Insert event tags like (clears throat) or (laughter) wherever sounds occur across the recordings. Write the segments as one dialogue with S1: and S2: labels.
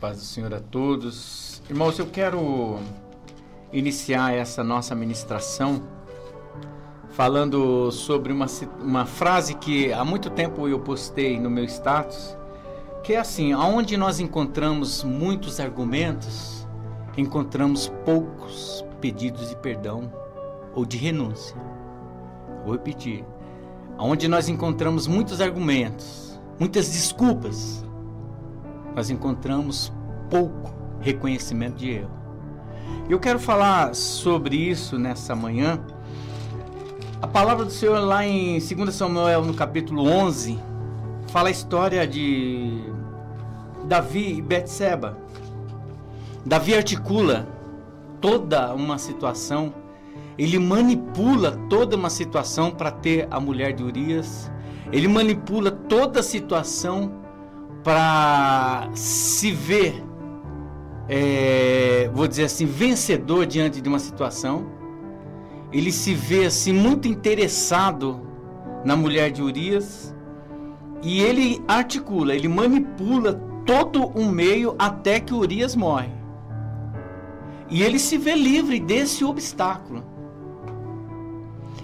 S1: paz do Senhor a todos. Irmãos, eu quero iniciar essa nossa ministração falando sobre uma, uma frase que há muito tempo eu postei no meu status, que é assim: aonde nós encontramos muitos argumentos, encontramos poucos pedidos de perdão ou de renúncia. Vou repetir. Aonde nós encontramos muitos argumentos, muitas desculpas, nós encontramos pouco reconhecimento de erro. Eu quero falar sobre isso nessa manhã. A palavra do Senhor lá em 2 Samuel, no capítulo 11, fala a história de Davi e Betseba. Davi articula toda uma situação, ele manipula toda uma situação para ter a mulher de Urias, ele manipula toda a situação para se ver, é, vou dizer assim, vencedor diante de uma situação. Ele se vê assim muito interessado na mulher de Urias e ele articula, ele manipula todo um meio até que Urias morre. E ele se vê livre desse obstáculo.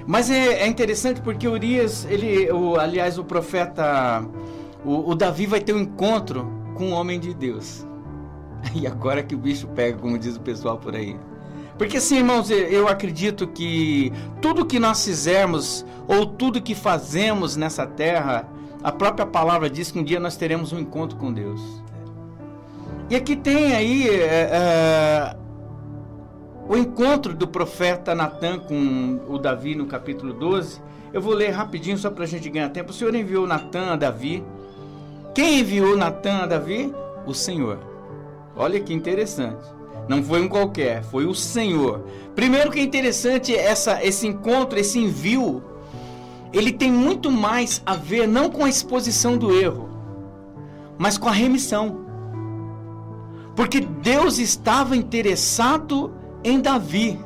S1: Mas é, é interessante porque Urias, ele, o, aliás, o profeta o, o Davi vai ter um encontro com um homem de Deus. (laughs) E agora que o bicho pega, como diz o pessoal por aí. Porque assim, irmãos, eu acredito que tudo que nós fizermos ou tudo que fazemos nessa terra, a própria palavra diz que um dia nós teremos um encontro com Deus. E aqui tem aí é, é, o encontro do profeta Natan com o Davi no capítulo 12. Eu vou ler rapidinho só para a gente ganhar tempo. O Senhor enviou Natan a Davi quem enviou Natan a Davi? O Senhor. Olha que interessante. Não foi um qualquer, foi o Senhor. Primeiro que é interessante essa, esse encontro, esse envio, ele tem muito mais a ver não com a exposição do erro, mas com a remissão. Porque Deus estava interessado em Davi.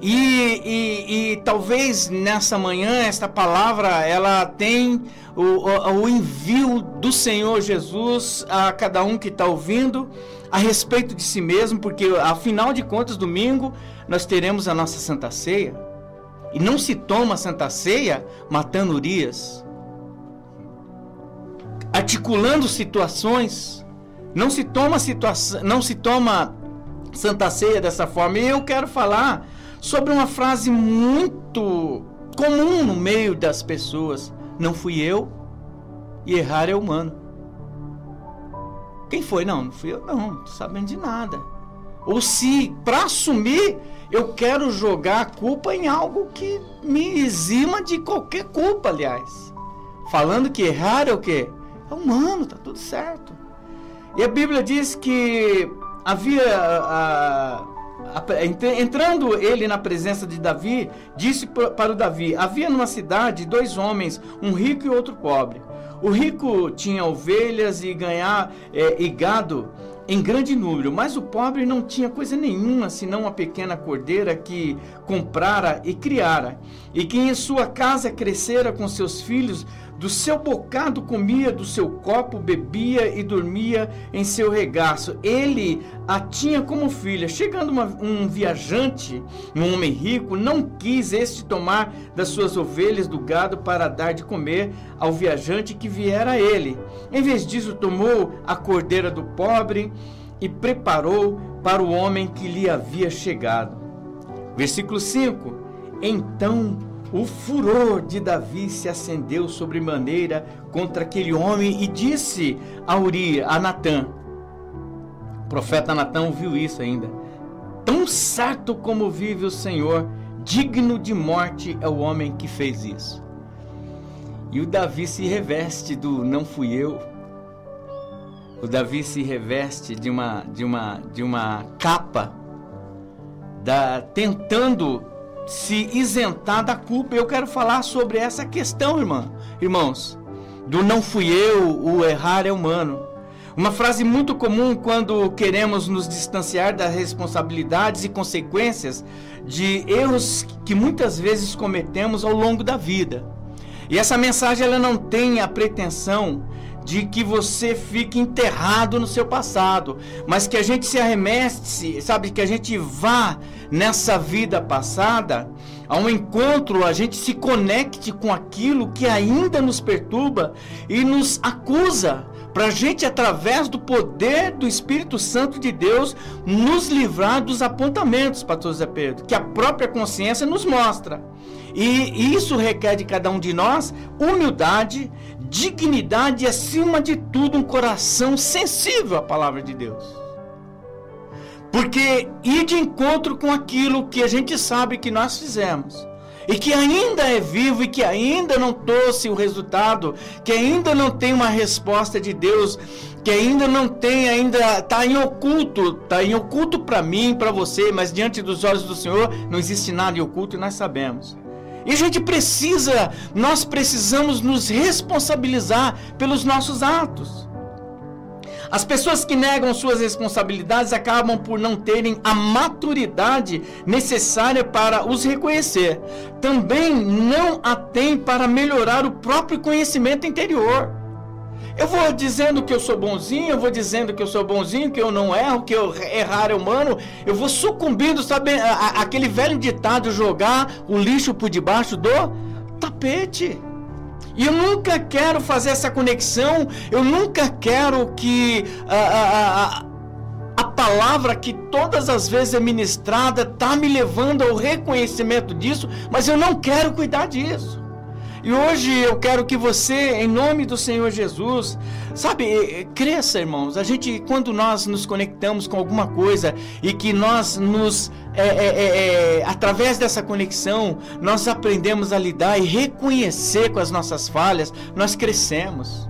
S1: E, e, e, talvez nessa manhã esta palavra ela tem o, o, o envio do Senhor Jesus a cada um que está ouvindo a respeito de si mesmo, porque afinal de contas domingo nós teremos a nossa Santa Ceia. E não se toma Santa Ceia matando Urias, articulando situações, não se toma situação, não se toma Santa Ceia dessa forma. E eu quero falar sobre uma frase muito comum no meio das pessoas: Não fui eu, e errar é humano. Quem foi? Não, não fui eu, não, não tô sabendo de nada. Ou se, para assumir, eu quero jogar a culpa em algo que me exima de qualquer culpa, aliás. Falando que errar é o quê? É humano, tá tudo certo. E a Bíblia diz que havia a, entrando ele na presença de Davi, disse para o Davi: Havia numa cidade dois homens, um rico e outro pobre. O rico tinha ovelhas e ganhar é, e gado em grande número, mas o pobre não tinha coisa nenhuma senão uma pequena cordeira que comprara e criara, e que em sua casa crescera com seus filhos do seu bocado comia, do seu copo bebia e dormia em seu regaço. Ele a tinha como filha. Chegando uma, um viajante, um homem rico, não quis este tomar das suas ovelhas do gado para dar de comer ao viajante que viera a ele. Em vez disso, tomou a cordeira do pobre e preparou para o homem que lhe havia chegado. Versículo 5: Então o furor de Davi se acendeu sobremaneira contra aquele homem e disse a Uri, a Natã. O profeta Natã ouviu isso ainda. Tão certo como vive o Senhor, digno de morte é o homem que fez isso. E o Davi se reveste do não fui eu. O Davi se reveste de uma de uma de uma capa da tentando se isentar da culpa. Eu quero falar sobre essa questão, irmã, irmãos, do não fui eu, o errar é humano. Uma frase muito comum quando queremos nos distanciar das responsabilidades e consequências de erros que muitas vezes cometemos ao longo da vida. E essa mensagem ela não tem a pretensão de que você fique enterrado no seu passado, mas que a gente se arremesse, sabe, que a gente vá nessa vida passada, a um encontro, a gente se conecte com aquilo que ainda nos perturba e nos acusa, para a gente, através do poder do Espírito Santo de Deus, nos livrar dos apontamentos, Pastor Zé Pedro, que a própria consciência nos mostra. E isso requer de cada um de nós humildade, dignidade e, acima de tudo, um coração sensível à palavra de Deus. Porque ir de encontro com aquilo que a gente sabe que nós fizemos e que ainda é vivo e que ainda não trouxe o resultado, que ainda não tem uma resposta de Deus, que ainda não tem, ainda está em oculto, está em oculto para mim, para você, mas diante dos olhos do Senhor não existe nada em oculto e nós sabemos. E a gente precisa, nós precisamos nos responsabilizar pelos nossos atos. As pessoas que negam suas responsabilidades acabam por não terem a maturidade necessária para os reconhecer. Também não a têm para melhorar o próprio conhecimento interior. Eu vou dizendo que eu sou bonzinho, eu vou dizendo que eu sou bonzinho, que eu não erro, que eu errar é humano, eu vou sucumbindo, sabe, aquele velho ditado jogar o lixo por debaixo do tapete. E eu nunca quero fazer essa conexão, eu nunca quero que a, a, a, a palavra que todas as vezes é ministrada está me levando ao reconhecimento disso, mas eu não quero cuidar disso. E hoje eu quero que você, em nome do Senhor Jesus, sabe, cresça, irmãos. A gente, quando nós nos conectamos com alguma coisa e que nós nos, é, é, é, é, através dessa conexão, nós aprendemos a lidar e reconhecer com as nossas falhas, nós crescemos.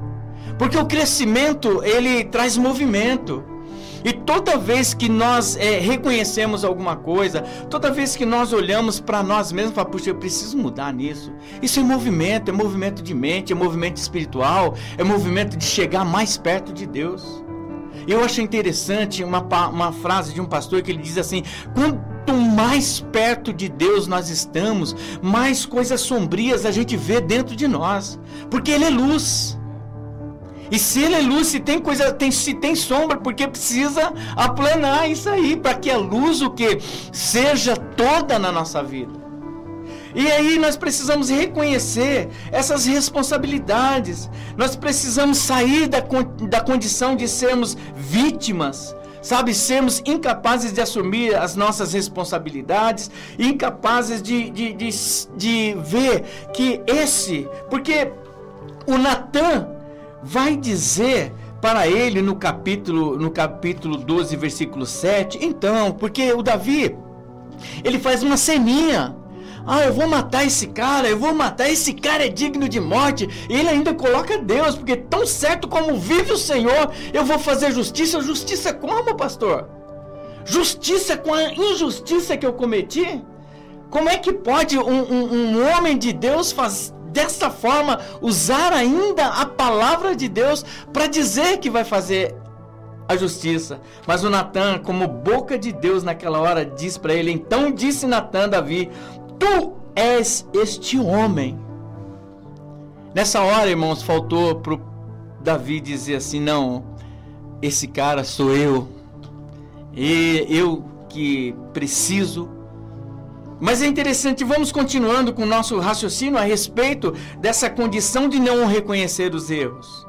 S1: Porque o crescimento, ele traz movimento. E toda vez que nós é, reconhecemos alguma coisa, toda vez que nós olhamos para nós mesmos e falamos, puxa, eu preciso mudar nisso. Isso é movimento, é movimento de mente, é movimento espiritual, é movimento de chegar mais perto de Deus. Eu acho interessante uma, uma frase de um pastor que ele diz assim: quanto mais perto de Deus nós estamos, mais coisas sombrias a gente vê dentro de nós, porque Ele é luz. E se ele é luz, se tem coisa, tem, se tem sombra, porque precisa aplanar isso aí, para que a luz o que seja toda na nossa vida. E aí nós precisamos reconhecer essas responsabilidades. Nós precisamos sair da, da condição de sermos vítimas, sabe, sermos incapazes de assumir as nossas responsabilidades, incapazes de, de, de, de ver que esse, porque o Natan vai dizer para ele no capítulo no capítulo 12, versículo 7. Então, porque o Davi ele faz uma ceninha. Ah, eu vou matar esse cara, eu vou matar esse cara é digno de morte. E ele ainda coloca Deus, porque tão certo como vive o Senhor, eu vou fazer justiça. Justiça como, pastor? Justiça com a injustiça que eu cometi? Como é que pode um, um, um homem de Deus faz, dessa forma usar ainda a palavra de Deus para dizer que vai fazer a justiça. Mas o Natan, como boca de Deus naquela hora, diz para ele: Então disse Natan Davi: Tu és este homem. Nessa hora, irmãos, faltou para Davi dizer assim: Não, esse cara sou eu. E eu que preciso mas é interessante, vamos continuando com o nosso raciocínio a respeito dessa condição de não reconhecer os erros.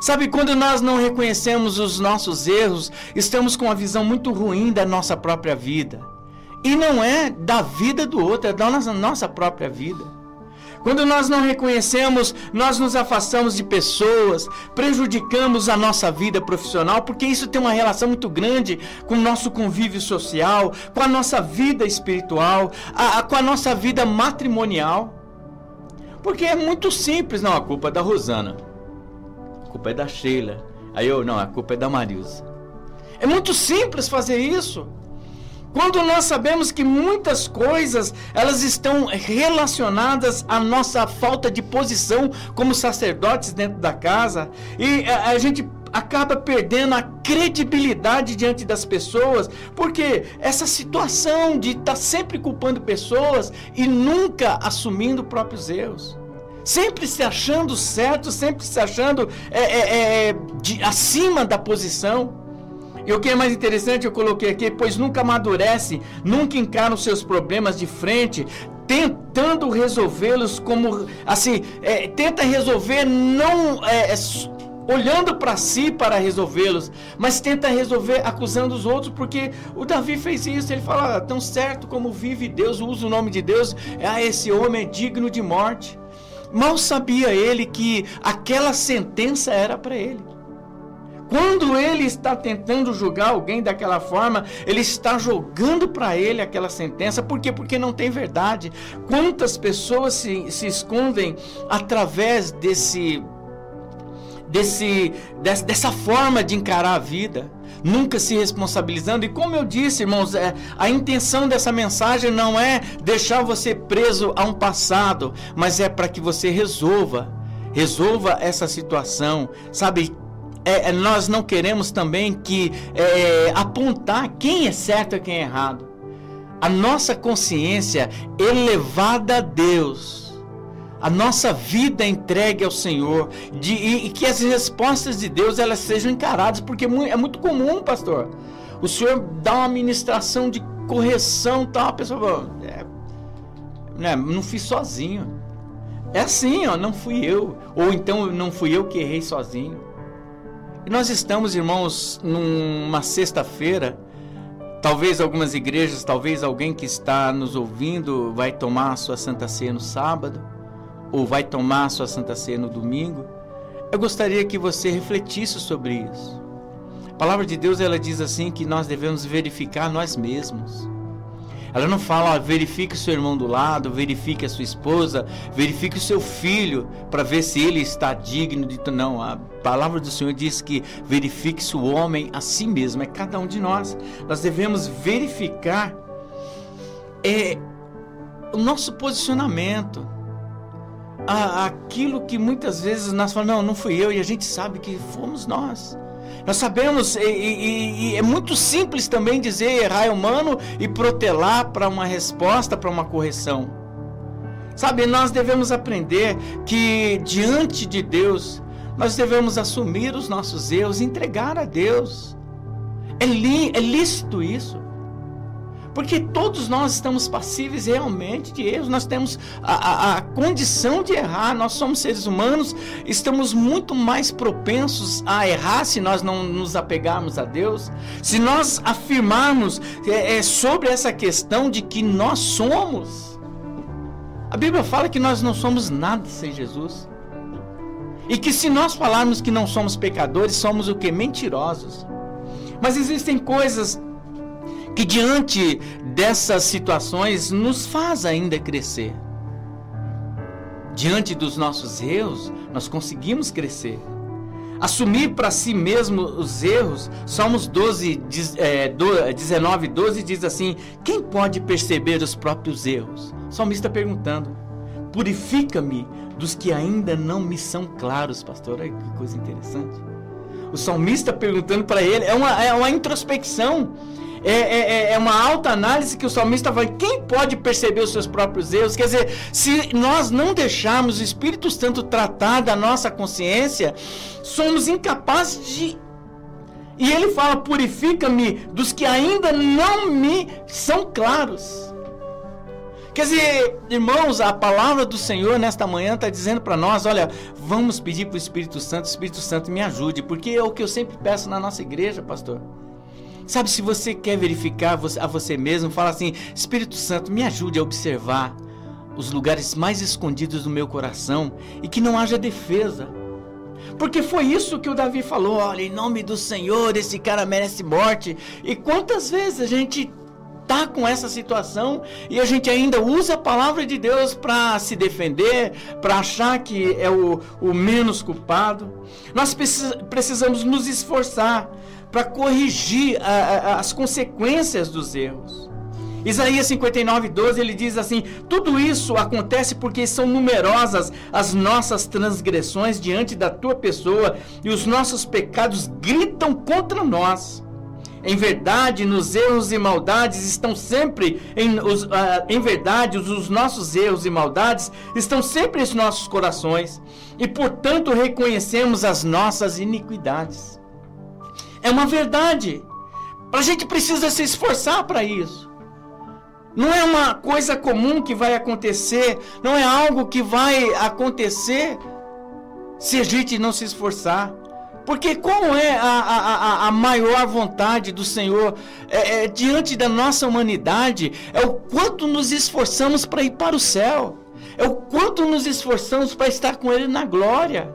S1: Sabe, quando nós não reconhecemos os nossos erros, estamos com uma visão muito ruim da nossa própria vida. E não é da vida do outro, é da nossa própria vida. Quando nós não reconhecemos, nós nos afastamos de pessoas, prejudicamos a nossa vida profissional, porque isso tem uma relação muito grande com o nosso convívio social, com a nossa vida espiritual, a, a, com a nossa vida matrimonial. Porque é muito simples, não, a culpa é da Rosana, a culpa é da Sheila, aí eu, não, a culpa é da Marilza. É muito simples fazer isso. Quando nós sabemos que muitas coisas elas estão relacionadas à nossa falta de posição como sacerdotes dentro da casa e a, a gente acaba perdendo a credibilidade diante das pessoas, porque essa situação de estar tá sempre culpando pessoas e nunca assumindo próprios erros. sempre se achando certo, sempre se achando é, é, é, de, acima da posição. E o que é mais interessante, eu coloquei aqui, pois nunca amadurece, nunca encara os seus problemas de frente, tentando resolvê-los como assim, é, tenta resolver não é, é olhando para si para resolvê-los, mas tenta resolver acusando os outros, porque o Davi fez isso. Ele fala: tão certo como vive Deus, usa o nome de Deus, ah, esse homem é digno de morte. Mal sabia ele que aquela sentença era para ele. Quando ele está tentando julgar alguém daquela forma, ele está jogando para ele aquela sentença. Por quê? Porque não tem verdade. Quantas pessoas se, se escondem através desse desse, dessa forma de encarar a vida, nunca se responsabilizando. E como eu disse, irmãos, é, a intenção dessa mensagem não é deixar você preso a um passado, mas é para que você resolva, resolva essa situação, sabe? É, é nós não queremos também que é, apontar quem é certo e quem é errado. A nossa consciência elevada a Deus a nossa vida entregue ao Senhor de, e, e, que as respostas de Deus elas sejam encaradas, porque é muito comum, pastor. O Senhor dá uma ministração de correção, tal, a pessoa fala, é, né, não fiz sozinho. É assim, ó, não fui eu. Ou então não fui eu que errei sozinho. E nós estamos, irmãos, numa sexta-feira. Talvez algumas igrejas, talvez alguém que está nos ouvindo vai tomar a sua Santa Ceia no sábado ou vai tomar a sua Santa Ceia no domingo, eu gostaria que você refletisse sobre isso. A palavra de Deus ela diz assim que nós devemos verificar nós mesmos. Ela não fala, verifique o seu irmão do lado, verifique a sua esposa, verifique o seu filho para ver se ele está digno de. Não, a palavra do Senhor diz que verifique-se o homem a si mesmo, é cada um de nós. Nós devemos verificar é, o nosso posicionamento aquilo que muitas vezes nós falamos, não, não fui eu, e a gente sabe que fomos nós. Nós sabemos, e, e, e é muito simples também dizer errar é humano e protelar para uma resposta, para uma correção. Sabe, nós devemos aprender que diante de Deus, nós devemos assumir os nossos erros, entregar a Deus. É, li, é lícito isso. Porque todos nós estamos passíveis realmente de erros, nós temos a, a, a, condição de errar, nós somos seres humanos, estamos muito mais propensos a errar se nós não nos apegarmos a Deus, se nós afirmarmos é, é, sobre essa questão de que nós somos. A Bíblia fala que nós não somos nada sem Jesus. E que se nós falarmos que não somos pecadores, somos o que? Mentirosos. Mas existem coisas que diante dessas situações nos faz ainda crescer. Diante dos nossos erros, nós conseguimos crescer. Assumir para si mesmo os erros, Salmos 12, é, 19, 12 diz assim: Quem pode perceber os próprios erros? O salmista perguntando: Purifica-me dos que ainda não me são claros, pastor. Olha que coisa interessante. O salmista perguntando para ele, é uma, é uma introspecção é, é, é, é uma alta análise que o salmista vai. Quem pode perceber os seus próprios erros? Quer dizer, se nós não deixarmos o Espírito Santo tratar da nossa consciência, somos incapazes de. E ele fala: purifica-me dos que ainda não me são claros. Quer dizer, irmãos, a palavra do Senhor nesta manhã está dizendo para nós: olha, vamos pedir para o Espírito Santo, Espírito Santo me ajude, porque é o que eu sempre peço na nossa igreja, pastor. Sabe, se você quer verificar a você mesmo, fala assim: Espírito Santo, me ajude a observar os lugares mais escondidos do meu coração e que não haja defesa. Porque foi isso que o Davi falou: olha, em nome do Senhor, esse cara merece morte. E quantas vezes a gente tá com essa situação e a gente ainda usa a palavra de Deus para se defender, para achar que é o, o menos culpado. Nós precisamos nos esforçar para corrigir a, a, as consequências dos erros. Isaías 59, 12, ele diz assim: Tudo isso acontece porque são numerosas as nossas transgressões diante da tua pessoa e os nossos pecados gritam contra nós. Em verdade, nos erros e maldades estão sempre em, os, uh, em verdade, os, os nossos erros e maldades estão sempre em nossos corações e, portanto, reconhecemos as nossas iniquidades. É uma verdade. A gente precisa se esforçar para isso. Não é uma coisa comum que vai acontecer, não é algo que vai acontecer se a gente não se esforçar. Porque qual é a, a, a maior vontade do Senhor é, é, diante da nossa humanidade? É o quanto nos esforçamos para ir para o céu. É o quanto nos esforçamos para estar com Ele na glória.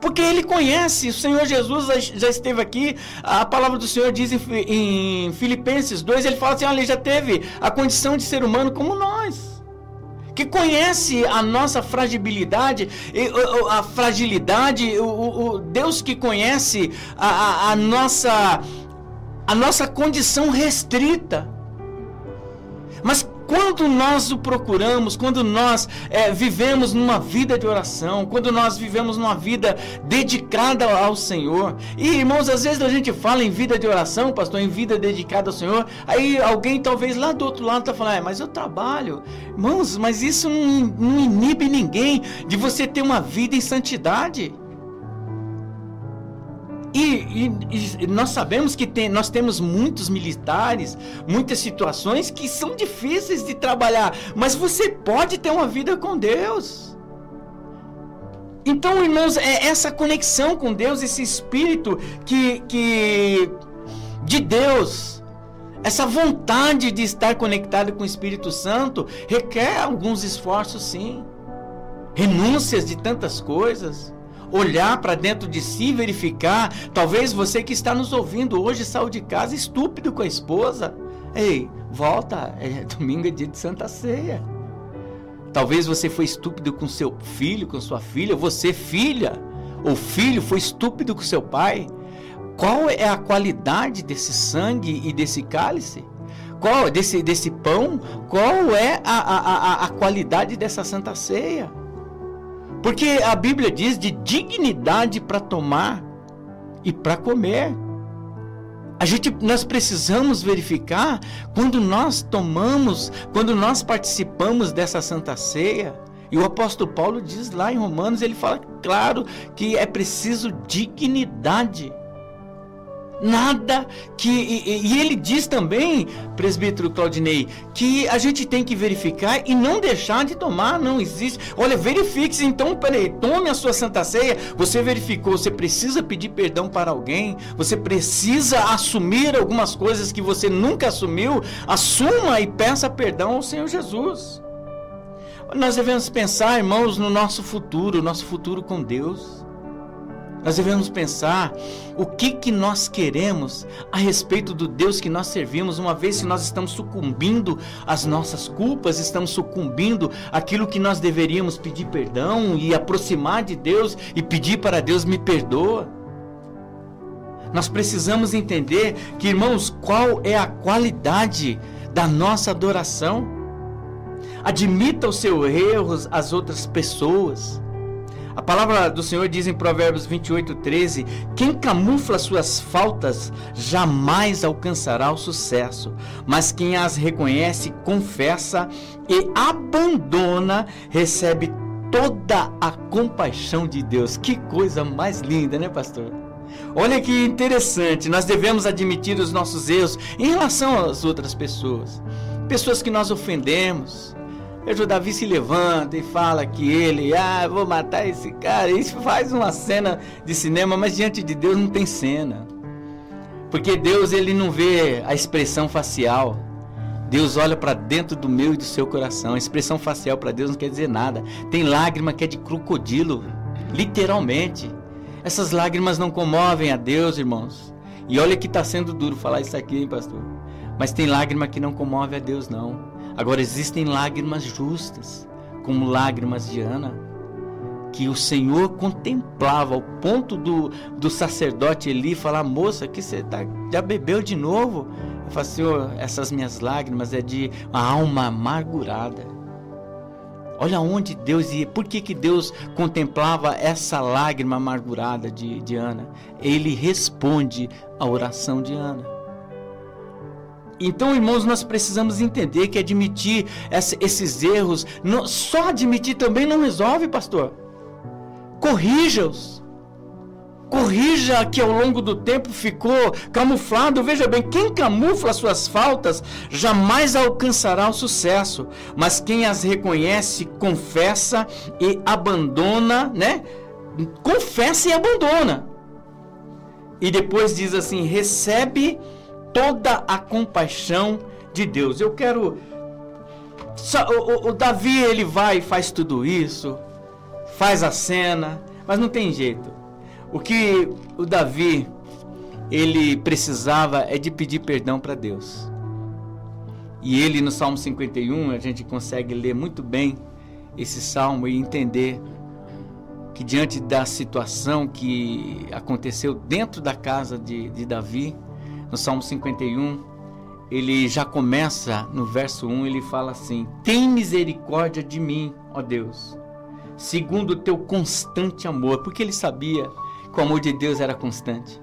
S1: Porque Ele conhece, o Senhor Jesus já esteve aqui, a palavra do Senhor diz em, em Filipenses 2, ele fala assim, olha, ele já teve a condição de ser humano como nós que conhece a nossa fragilidade, a fragilidade, o, o Deus que conhece a, a, a, nossa, a nossa condição restrita. Mas quando nós o procuramos, quando nós é, vivemos numa vida de oração, quando nós vivemos numa vida dedicada ao Senhor, e irmãos, às vezes a gente fala em vida de oração, pastor, em vida dedicada ao Senhor, aí alguém talvez lá do outro lado está falando, é, mas eu trabalho, irmãos, mas isso não, não inibe ninguém de você ter uma vida em santidade. E, e, e, nós sabemos que tem, nós temos muitos militares, muitas situações que são difíceis de trabalhar, mas você pode ter uma vida com Deus. Então, irmãos, é essa conexão com Deus, esse espírito que, que de Deus, essa vontade de estar conectado com o Espírito Santo requer alguns esforços, sim, renúncias de tantas coisas olhar para dentro de si, verificar. Talvez você que está nos ouvindo hoje saiu de casa estúpido com a esposa. Ei, volta, é, (laughs) domingo é dia de Santa Ceia. Talvez você foi estúpido com seu filho, com sua filha. Você, filha ou filho, foi estúpido com seu pai. Qual é a qualidade desse sangue e desse cálice? Qual desse, desse pão? Qual é a, a, a, a qualidade dessa santa ceia? Porque a Bíblia diz de dignidade para tomar e para comer. A gente, nós precisamos verificar quando nós tomamos, quando nós participamos dessa Santa Ceia. E o apóstolo Paulo diz lá em Romanos, ele fala claro que é preciso dignidade. Nada que. E, e, ele diz também, presbítero Claudinei, que a gente tem que verificar e não deixar de tomar, não existe. Olha, verifique-se, então, peraí, tome a sua santa ceia. Você verificou, você precisa pedir perdão para alguém, você precisa assumir algumas coisas que você nunca assumiu. Assuma e peça perdão ao Senhor Jesus. Nós devemos pensar, irmãos, no nosso futuro, nosso futuro com Deus. Nós devemos pensar o que, que nós queremos a respeito do Deus que nós servimos, uma vez que nós estamos sucumbindo às nossas culpas, estamos sucumbindo aquilo que nós deveríamos pedir perdão e aproximar de Deus e pedir para Deus me perdoa. Nós precisamos entender que, irmãos, qual é a qualidade da nossa adoração. Admita os seus erros às outras pessoas. A palavra do Senhor diz em Provérbios 28, 13: Quem camufla suas faltas jamais alcançará o sucesso, mas quem as reconhece, confessa e abandona, recebe toda a compaixão de Deus. Que coisa mais linda, né, pastor? Olha que interessante, nós devemos admitir os nossos erros em relação às outras pessoas, pessoas que nós ofendemos, Veja, o Davi se levanta e fala que ele, ah, vou matar esse cara. Isso faz uma cena de cinema, mas diante de Deus não tem cena. Porque Deus ele não vê a expressão facial. Deus olha para dentro do meu e do seu coração. A expressão facial para Deus não quer dizer nada. Tem lágrima que é de crocodilo, literalmente. Essas lágrimas não comovem a Deus, irmãos. E olha que está sendo duro falar isso aqui, hein, pastor. Mas tem lágrima que não comove a Deus, não. Agora existem lágrimas justas, como lágrimas de Ana, que o Senhor contemplava ao ponto do, do sacerdote Eli falar: Moça, que você tá, já bebeu de novo? Eu falo, Senhor, essas minhas lágrimas é de uma alma amargurada. Olha onde Deus ia, por que, que Deus contemplava essa lágrima amargurada de, de Ana? Ele responde à oração de Ana. Então, irmãos, nós precisamos entender que admitir esses erros, só admitir também não resolve, pastor. Corrija-os. Corrija que ao longo do tempo ficou camuflado. Veja bem, quem camufla suas faltas jamais alcançará o sucesso, mas quem as reconhece, confessa e abandona, né? Confessa e abandona. E depois diz assim: recebe toda a compaixão de Deus. Eu quero. O, o, o Davi ele vai e faz tudo isso, faz a cena, mas não tem jeito. O que o Davi ele precisava é de pedir perdão para Deus. E ele no Salmo 51, a gente consegue ler muito bem esse salmo e entender que diante da situação que aconteceu dentro da casa de, de Davi, no Salmo 51, ele já começa no verso 1, ele fala assim: Tem misericórdia de mim, ó Deus, segundo o teu constante amor, porque ele sabia que o amor de Deus era constante.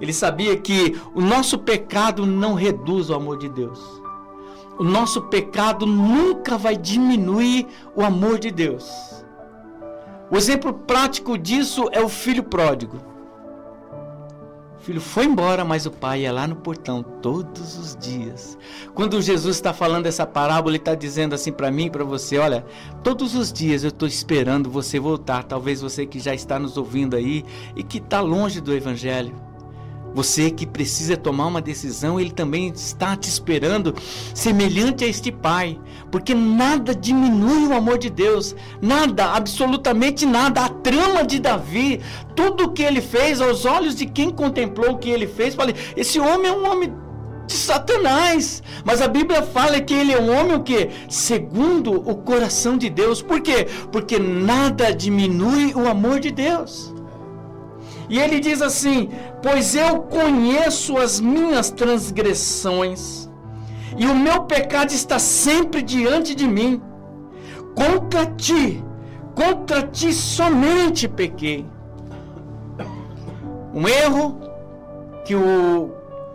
S1: Ele sabia que o nosso pecado não reduz o amor de Deus. O nosso pecado nunca vai diminuir o amor de Deus. O exemplo prático disso é o filho pródigo. O filho foi embora, mas o pai ia lá no portão todos os dias. Quando Jesus está falando essa parábola, ele está dizendo assim para mim para você: olha, todos os dias eu estou esperando você voltar. Talvez você que já está nos ouvindo aí e que está longe do Evangelho. Você que precisa tomar uma decisão, ele também está te esperando, semelhante a este pai, porque nada diminui o amor de Deus, nada, absolutamente nada. A trama de Davi, tudo o que ele fez aos olhos de quem contemplou o que ele fez, falei: esse homem é um homem de Satanás. Mas a Bíblia fala que ele é um homem o quê? Segundo o coração de Deus. Por quê? Porque nada diminui o amor de Deus. E ele diz assim: Pois eu conheço as minhas transgressões, e o meu pecado está sempre diante de mim. Contra ti, contra ti somente pequei. Um erro que o,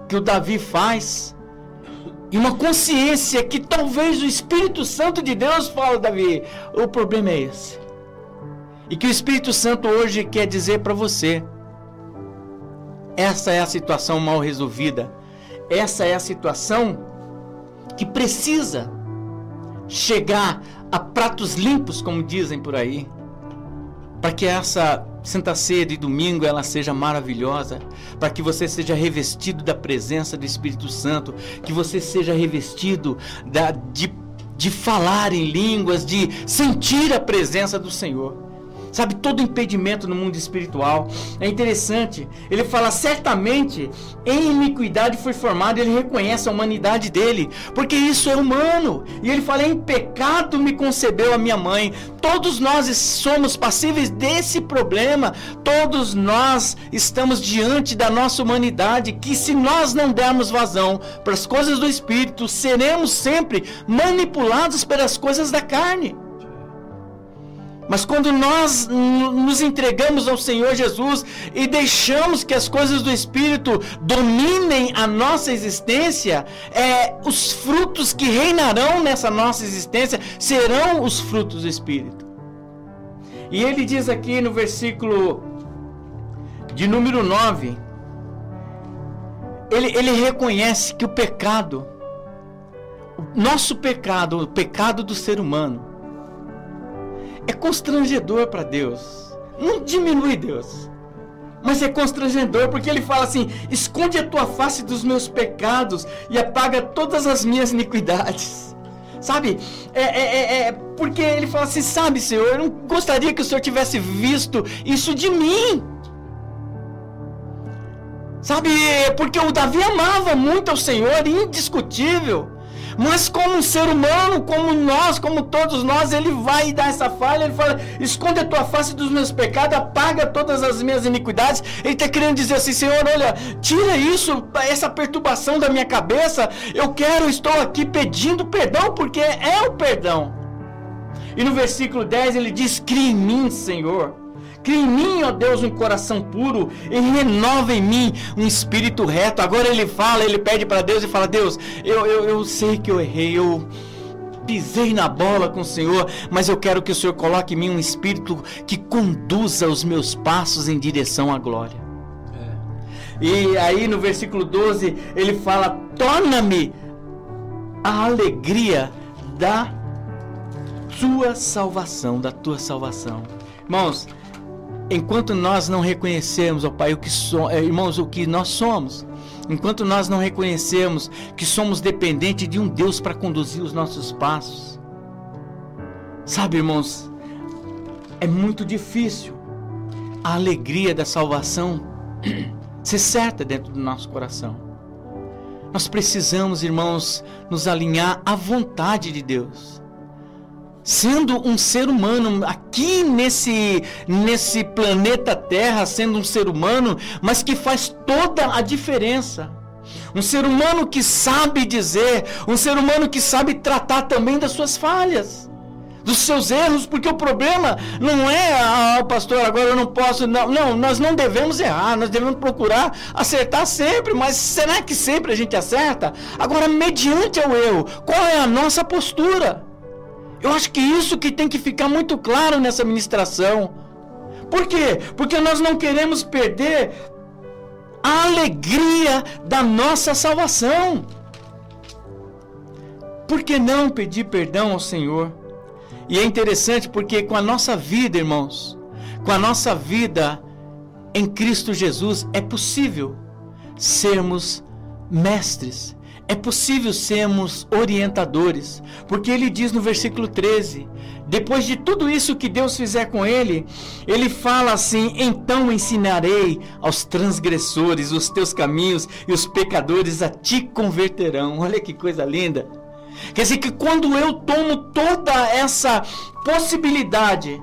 S1: que o Davi faz, e uma consciência que talvez o Espírito Santo de Deus fala, Davi, o problema é esse. E que o Espírito Santo hoje quer dizer para você essa é a situação mal resolvida. Essa é a situação que precisa chegar a pratos limpos, como dizem por aí, para que essa Santa Ceia de domingo ela seja maravilhosa, para que você seja revestido da presença do Espírito Santo, que você seja revestido da, de, de falar em línguas, de sentir a presença do Senhor sabe, todo impedimento no mundo espiritual. É interessante, ele fala certamente em iniquidade foi formado, ele reconhece a humanidade dele, porque isso é humano. E ele fala em pecado me concebeu a minha mãe. Todos nós somos passíveis desse problema. Todos nós estamos diante da nossa humanidade que se nós não dermos vazão para as coisas do espírito, seremos sempre manipulados pelas coisas da carne. Mas quando nós nos entregamos ao Senhor Jesus e deixamos que as coisas do Espírito dominem a nossa existência, é, os frutos que reinarão nessa nossa existência serão os frutos do Espírito. E ele diz aqui no versículo de número 9: ele, ele reconhece que o pecado, o nosso pecado, o pecado do ser humano, é constrangedor para Deus. Não diminui Deus. Mas é constrangedor porque ele fala assim: esconde a tua face dos meus pecados e apaga todas as minhas iniquidades. Sabe? É, é, é, é, porque ele fala assim: sabe, Senhor, eu não gostaria que o Senhor tivesse visto isso de mim. Sabe? Porque o Davi amava muito ao Senhor, indiscutível. Mas como um ser humano, como nós, como todos nós, ele vai dar essa falha, ele fala: esconde a tua face dos meus pecados, apaga todas as minhas iniquidades. Ele está querendo dizer assim: Senhor, olha, tira isso, essa perturbação da minha cabeça. Eu quero, estou aqui pedindo perdão, porque é o perdão. E no versículo 10 ele diz: Cria em mim, Senhor Cria em mim, ó Deus, um coração puro e renova em mim um espírito reto. Agora ele fala, ele pede para Deus e fala: Deus, eu, eu, eu sei que eu errei, eu pisei na bola com o Senhor, mas eu quero que o Senhor coloque em mim um espírito que conduza os meus passos em direção à glória. É. E aí no versículo 12 ele fala: Torna-me a alegria da tua salvação, da tua salvação. Irmãos, enquanto nós não reconhecemos, ó Pai, o que somos, eh, irmãos, o que nós somos, enquanto nós não reconhecemos que somos dependentes de um Deus para conduzir os nossos passos, sabe, irmãos, é muito difícil a alegria da salvação (clears throat) ser certa dentro do nosso coração. Nós precisamos, irmãos, nos alinhar à vontade de Deus. Sendo um ser humano aqui nesse nesse planeta Terra, sendo um ser humano, mas que faz toda a diferença. Um ser humano que sabe dizer, um ser humano que sabe tratar também das suas falhas dos seus erros, porque o problema não é, ah, pastor, agora eu não posso. Não, não, nós não devemos errar, nós devemos procurar acertar sempre, mas será que sempre a gente acerta? Agora, mediante ao erro, qual é a nossa postura? Eu acho que isso que tem que ficar muito claro nessa ministração. Por quê? Porque nós não queremos perder a alegria da nossa salvação. Por que não pedir perdão ao Senhor? E é interessante porque com a nossa vida, irmãos, com a nossa vida em Cristo Jesus, é possível sermos mestres, é possível sermos orientadores, porque ele diz no versículo 13: depois de tudo isso que Deus fizer com ele, ele fala assim: então ensinarei aos transgressores os teus caminhos e os pecadores a ti converterão. Olha que coisa linda. Quer dizer que quando eu tomo toda essa possibilidade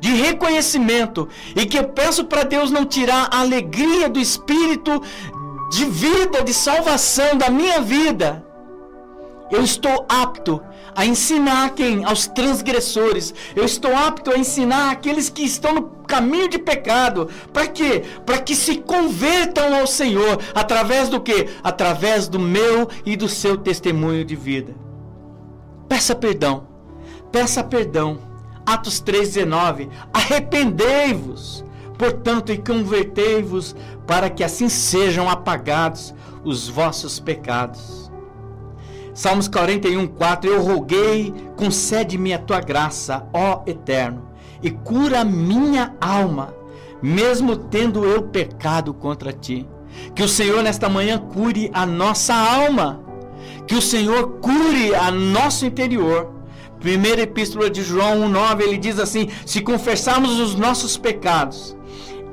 S1: de reconhecimento e que eu peço para Deus não tirar a alegria do espírito de vida, de salvação da minha vida, eu estou apto a ensinar quem? Aos transgressores. Eu estou apto a ensinar aqueles que estão no caminho de pecado. Para quê? Para que se convertam ao Senhor. Através do quê? Através do meu e do seu testemunho de vida. Peça perdão. Peça perdão. Atos 3,19. Arrependei-vos, portanto, e convertei-vos, para que assim sejam apagados os vossos pecados Salmos 41, 4. Eu roguei, concede-me a tua graça, ó Eterno, e cura minha alma, mesmo tendo eu pecado contra ti. Que o Senhor nesta manhã cure a nossa alma, que o Senhor cure a nosso interior. Primeira epístola de João 1,9 ele diz assim: Se confessarmos os nossos pecados,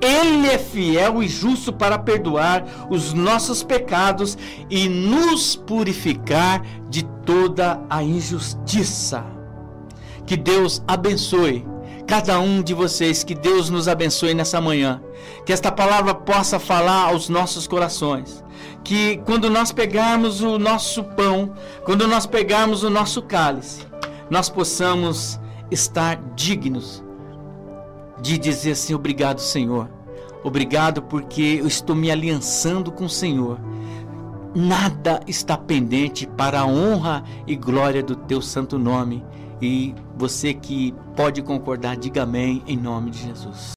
S1: ele é fiel e justo para perdoar os nossos pecados e nos purificar de toda a injustiça. Que Deus abençoe cada um de vocês, que Deus nos abençoe nessa manhã. Que esta palavra possa falar aos nossos corações. Que quando nós pegarmos o nosso pão, quando nós pegarmos o nosso cálice, nós possamos estar dignos de dizer assim: obrigado, Senhor. Obrigado porque eu estou me aliançando com o Senhor. Nada está pendente para a honra e glória do teu santo nome. E você que pode concordar, diga amém em nome de Jesus.